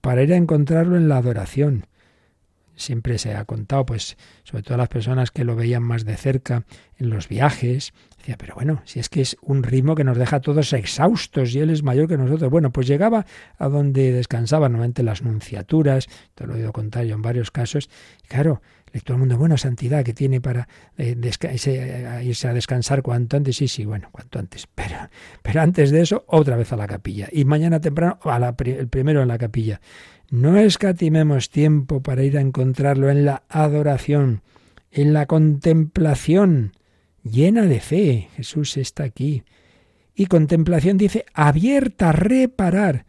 para ir a encontrarlo en la adoración. Siempre se ha contado, pues, sobre todo las personas que lo veían más de cerca en los viajes, Decía, pero bueno, si es que es un ritmo que nos deja todos exhaustos y él es mayor que nosotros. Bueno, pues llegaba a donde descansaban normalmente las nunciaturas, te lo he oído contar yo en varios casos. Claro, todo el mundo, bueno, santidad que tiene para eh, irse, a descansar cuanto antes. Sí, sí, bueno, cuanto antes. Pero, pero antes de eso, otra vez a la capilla. Y mañana temprano, a la, el primero en la capilla. No escatimemos tiempo para ir a encontrarlo en la adoración, en la contemplación llena de fe. Jesús está aquí. Y contemplación dice abierta a reparar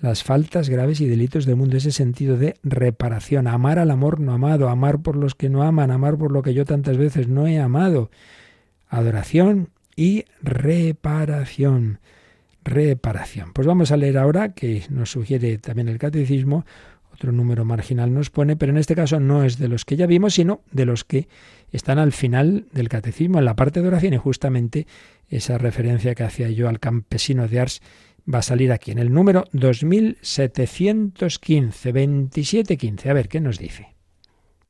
las faltas graves y delitos del mundo, ese sentido de reparación, amar al amor no amado, amar por los que no aman, amar por lo que yo tantas veces no he amado. Adoración y reparación. Reparación. Pues vamos a leer ahora, que nos sugiere también el catecismo, otro número marginal nos pone, pero en este caso no es de los que ya vimos, sino de los que están al final del catecismo, en la parte de oración, y justamente esa referencia que hacía yo al campesino de Ars va a salir aquí, en el número 2715, 2715. A ver, ¿qué nos dice?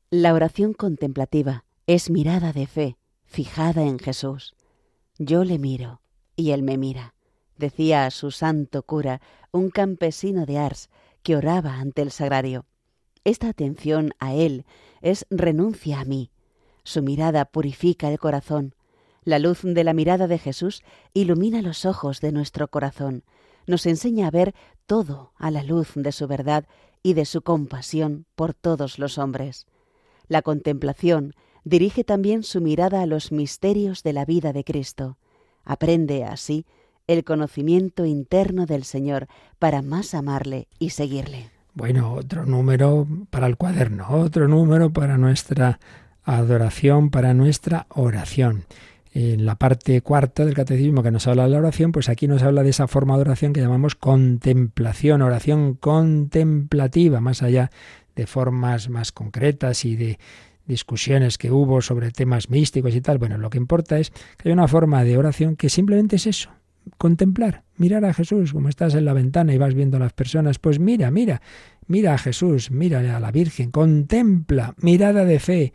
La oración contemplativa es mirada de fe, fijada en Jesús. Yo le miro y él me mira, decía a su santo cura, un campesino de Ars, que oraba ante el sagrario. Esta atención a Él es renuncia a mí. Su mirada purifica el corazón. La luz de la mirada de Jesús ilumina los ojos de nuestro corazón, nos enseña a ver todo a la luz de su verdad y de su compasión por todos los hombres. La contemplación dirige también su mirada a los misterios de la vida de Cristo. Aprende así el conocimiento interno del Señor para más amarle y seguirle. Bueno, otro número para el cuaderno, otro número para nuestra adoración, para nuestra oración. En la parte cuarta del catecismo que nos habla de la oración, pues aquí nos habla de esa forma de oración que llamamos contemplación, oración contemplativa, más allá de formas más concretas y de discusiones que hubo sobre temas místicos y tal. Bueno, lo que importa es que hay una forma de oración que simplemente es eso, contemplar, mirar a Jesús, como estás en la ventana y vas viendo a las personas, pues mira, mira, mira a Jesús, mira a la Virgen, contempla, mirada de fe,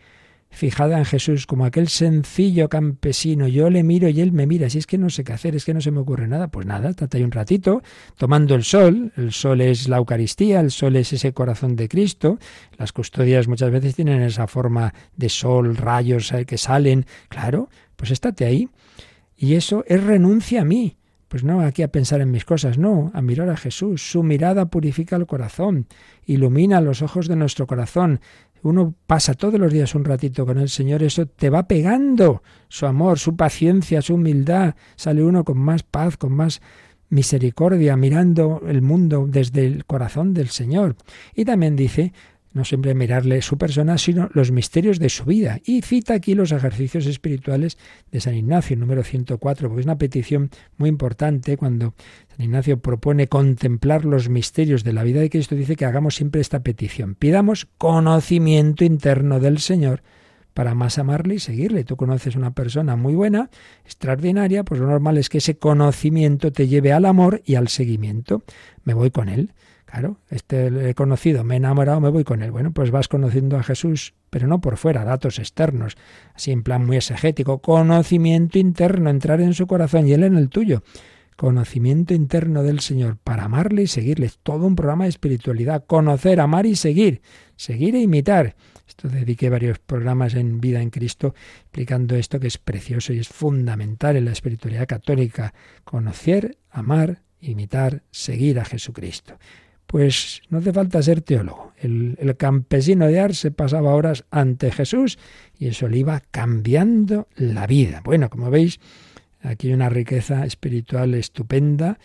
fijada en Jesús como aquel sencillo campesino. Yo le miro y él me mira. Si es que no sé qué hacer, es que no se me ocurre nada. Pues nada, estate ahí un ratito tomando el sol. El sol es la Eucaristía, el sol es ese corazón de Cristo. Las custodias muchas veces tienen esa forma de sol, rayos eh, que salen. Claro, pues estate ahí. Y eso es renuncia a mí. Pues no aquí a pensar en mis cosas, no, a mirar a Jesús. Su mirada purifica el corazón, ilumina los ojos de nuestro corazón, uno pasa todos los días un ratito con el Señor, eso te va pegando su amor, su paciencia, su humildad. Sale uno con más paz, con más misericordia, mirando el mundo desde el corazón del Señor. Y también dice, no siempre mirarle su persona, sino los misterios de su vida. Y cita aquí los ejercicios espirituales de San Ignacio, número 104, porque es una petición muy importante cuando San Ignacio propone contemplar los misterios de la vida de Cristo, dice que hagamos siempre esta petición. Pidamos conocimiento interno del Señor para más amarle y seguirle. Tú conoces una persona muy buena, extraordinaria, pues lo normal es que ese conocimiento te lleve al amor y al seguimiento. Me voy con él. Claro, este he conocido, me he enamorado, me voy con él. Bueno, pues vas conociendo a Jesús, pero no por fuera, datos externos, así en plan muy exegético, conocimiento interno, entrar en su corazón y él en el tuyo. Conocimiento interno del Señor para amarle y seguirle. todo un programa de espiritualidad. Conocer, amar y seguir. Seguir e imitar. Esto dediqué varios programas en Vida en Cristo explicando esto que es precioso y es fundamental en la espiritualidad católica. Conocer, amar, imitar, seguir a Jesucristo. Pues no hace falta ser teólogo. El, campesino de Ars se pasaba horas ante Jesús y eso le iba cambiando la vida. Bueno, como veis, aquí hay una riqueza espiritual estupenda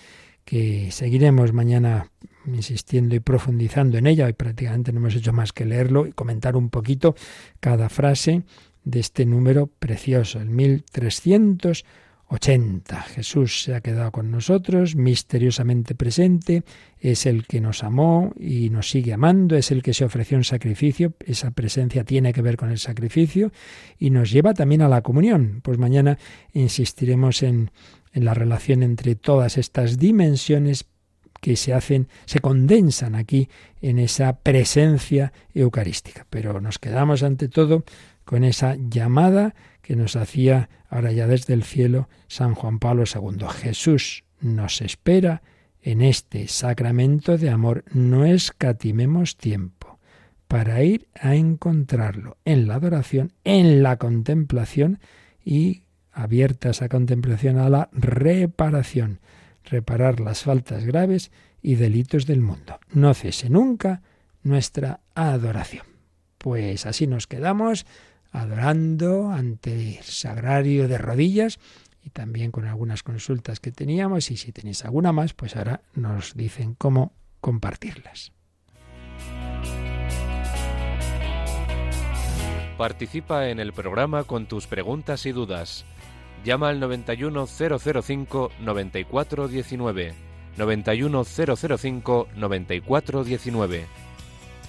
que seguiremos mañana insistiendo y profundizando en ella. Hoy prácticamente no hemos hecho más que leerlo y comentar un poquito cada frase de este número precioso, el 1300 80. Jesús se ha quedado con nosotros, misteriosamente presente, es el que nos amó y nos sigue amando, es el que se ofreció un sacrificio, esa presencia tiene que ver con el sacrificio y nos lleva también a la comunión. Pues mañana insistiremos en, en la relación entre todas estas dimensiones que se hacen, se condensan aquí en esa presencia eucarística. Pero nos quedamos ante todo con esa llamada que nos hacía ahora ya desde el cielo San Juan Pablo II. Jesús nos espera en este sacramento de amor. No escatimemos tiempo para ir a encontrarlo en la adoración, en la contemplación y abierta esa contemplación a la reparación, reparar las faltas graves y delitos del mundo. No cese nunca nuestra adoración. Pues así nos quedamos adorando ante el sagrario de rodillas y también con algunas consultas que teníamos y si tenéis alguna más, pues ahora nos dicen cómo compartirlas. Participa en el programa con tus preguntas y dudas. Llama al 91005 9419.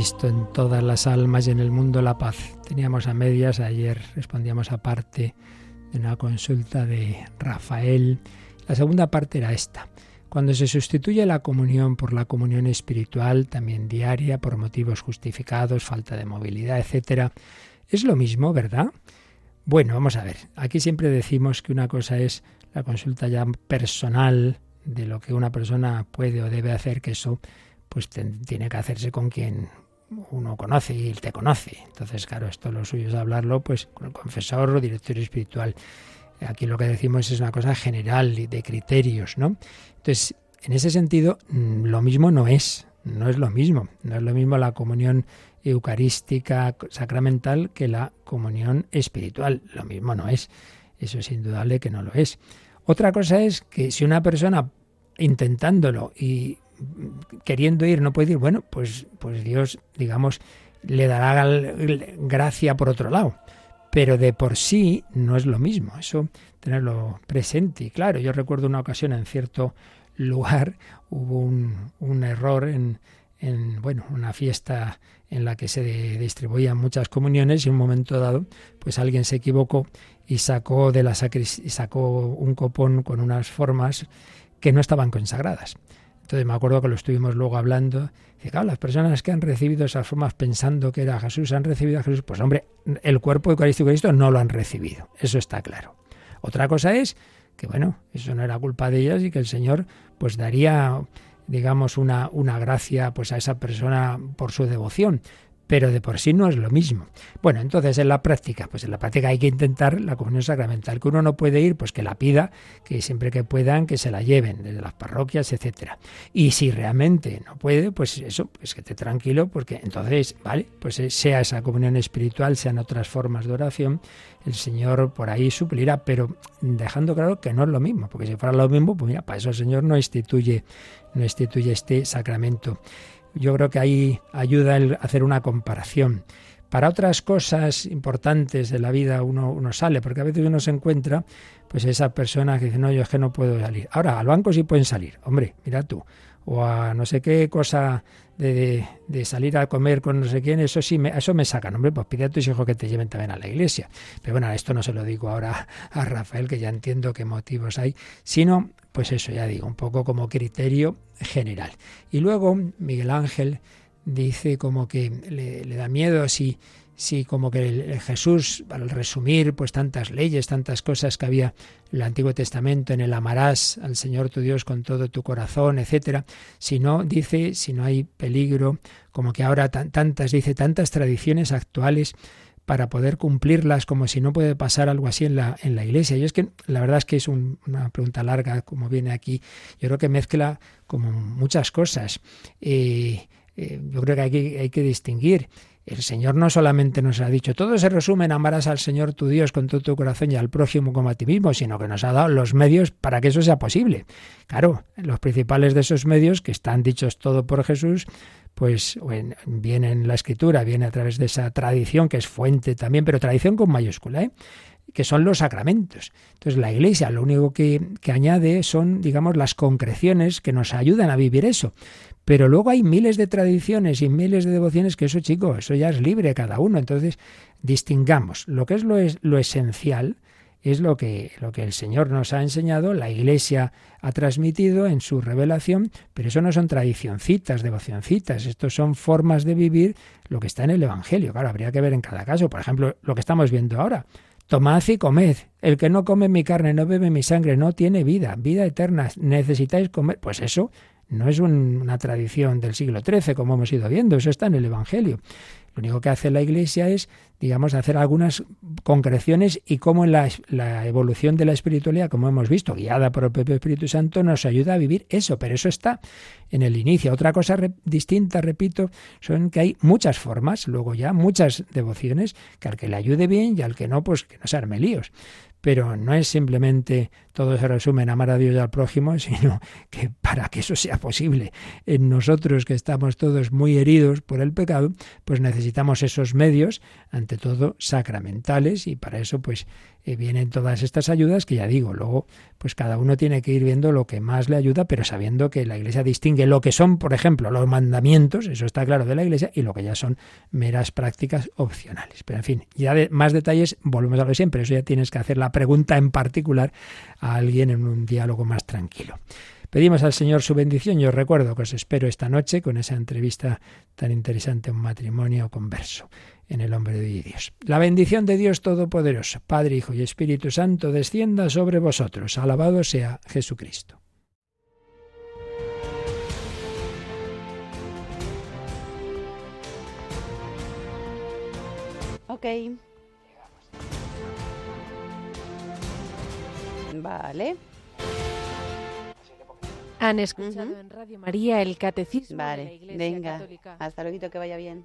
En todas las almas y en el mundo la paz. Teníamos a medias, ayer respondíamos a parte de una consulta de Rafael. La segunda parte era esta. Cuando se sustituye la comunión por la comunión espiritual, también diaria, por motivos justificados, falta de movilidad, etc., es lo mismo, ¿verdad? Bueno, vamos a ver. Aquí siempre decimos que una cosa es la consulta ya personal de lo que una persona puede o debe hacer, que eso pues tiene que hacerse con quien uno conoce y él te conoce. Entonces, claro, esto lo suyo es hablarlo pues con el confesor o director espiritual. Aquí lo que decimos es una cosa general de criterios, ¿no? Entonces, en ese sentido, mm, lo mismo no es, no es lo mismo. No es lo mismo la comunión eucarística sacramental que la comunión espiritual. Lo mismo no es. Eso es indudable que no lo es. Otra cosa es que si una persona intentándolo y queriendo ir no puede ir, bueno, pues, pues Dios, digamos, le dará gracia por otro lado. Pero de por sí no es lo mismo, eso tenerlo presente. Y claro, yo recuerdo una ocasión en cierto lugar hubo un, un error en, en, bueno, una fiesta en la que se distribuían muchas comuniones y en un momento dado, pues alguien se equivocó y sacó de la y sacó un copón con unas formas que no estaban consagradas. Entonces me acuerdo que lo estuvimos luego hablando. Dice, claro, las personas que han recibido esas formas pensando que era Jesús, han recibido a Jesús. Pues hombre, el cuerpo eucarístico de Cristo no lo han recibido. Eso está claro. Otra cosa es que, bueno, eso no era culpa de ellas y que el Señor pues daría digamos una, una gracia pues a esa persona por su devoción pero de por sí no es lo mismo. Bueno, entonces en la práctica, pues en la práctica hay que intentar la comunión sacramental, que uno no puede ir, pues que la pida, que siempre que puedan, que se la lleven desde las parroquias, etcétera. Y si realmente no puede, pues eso, pues que esté tranquilo, porque entonces, vale, pues eh, sea esa comunión espiritual, sean otras formas de oración, el Señor por ahí suplirá, pero dejando claro que no es lo mismo, porque si fuera lo mismo, pues mira, para eso el Señor no instituye, no instituye este sacramento. Yo creo que ahí ayuda el hacer una comparación. Para otras cosas importantes de la vida uno, uno sale, porque a veces uno se encuentra, pues esa persona que dice, no, yo es que no puedo salir. Ahora, al banco sí pueden salir. Hombre, mira tú. O a no sé qué cosa de, de, salir a comer con no sé quién, eso sí, me, eso me sacan. Hombre, pues pide a tus hijos que te lleven también a la iglesia. Pero bueno, esto no se lo digo ahora a Rafael, que ya entiendo qué motivos hay, sino pues eso ya digo, un poco como criterio general. Y luego Miguel Ángel dice como que le, da miedo si, si como que Jesús, al resumir pues tantas leyes, tantas cosas que había en el Antiguo Testamento, en el amarás al Señor tu Dios con todo tu corazón, etcétera, si no, dice, si no hay peligro, como que ahora tantas, dice, tantas tradiciones actuales para poder cumplirlas como si no puede pasar algo así en la, en la iglesia. Y es que la verdad es que es una pregunta larga, como viene aquí. Yo creo que mezcla como muchas cosas. Eh, eh, yo creo que hay, que hay que distinguir. El Señor no solamente nos ha dicho, todo se resume en amarás al Señor tu Dios con todo tu corazón y al prójimo como a ti mismo, sino que nos ha dado los medios para que eso sea posible. Claro, los principales de esos medios, que están dichos todo por Jesús, pues viene en la escritura, viene a través de esa tradición que es fuente también, pero tradición con mayúscula, ¿eh? Que son los sacramentos. Entonces la Iglesia lo único que, que añade son, digamos, las concreciones que nos ayudan a vivir eso. Pero luego hay miles de tradiciones y miles de devociones que eso, chico, eso ya es libre cada uno. Entonces, distingamos lo que es lo, es, lo esencial, es lo que, lo que el Señor nos ha enseñado, la Iglesia ha transmitido en su revelación, pero eso no son tradicioncitas, devocioncitas, estos son formas de vivir lo que está en el Evangelio. Claro, habría que ver en cada caso. Por ejemplo, lo que estamos viendo ahora. Tomad y comed. El que no come mi carne, no bebe mi sangre, no tiene vida, vida eterna. Necesitáis comer. Pues eso no es una tradición del siglo XIII, como hemos ido viendo, eso está en el Evangelio. Lo único que hace la Iglesia es, digamos, hacer algunas concreciones y cómo la, la evolución de la espiritualidad, como hemos visto, guiada por el propio Espíritu Santo, nos ayuda a vivir eso, pero eso está en el inicio. Otra cosa distinta, repito, son que hay muchas formas, luego ya muchas devociones, que al que le ayude bien y al que no, pues que no se arme líos pero no es simplemente todo se resume en amar a Dios y al prójimo, sino que para que eso sea posible en nosotros que estamos todos muy heridos por el pecado, pues necesitamos esos medios, ante todo sacramentales, y para eso pues eh, vienen todas estas ayudas que ya digo, luego pues cada uno tiene que ir viendo lo que más le ayuda, pero sabiendo que la Iglesia distingue lo que son, por ejemplo, los mandamientos, eso está claro de la Iglesia, y lo que ya son meras prácticas opcionales. Pero en fin, ya de más detalles volvemos a lo siempre, eso ya tienes que hacer la pregunta en particular a alguien en un diálogo más tranquilo. Pedimos al Señor su bendición. Yo recuerdo que os espero esta noche con esa entrevista tan interesante, un matrimonio converso en el hombre de Dios. La bendición de Dios Todopoderoso, Padre, Hijo y Espíritu Santo, descienda sobre vosotros. Alabado sea Jesucristo. Ok. Vale. Han escuchado en Radio María el Catecismo de la Vale, Iglesia venga. Católica. Hasta luego, que vaya bien.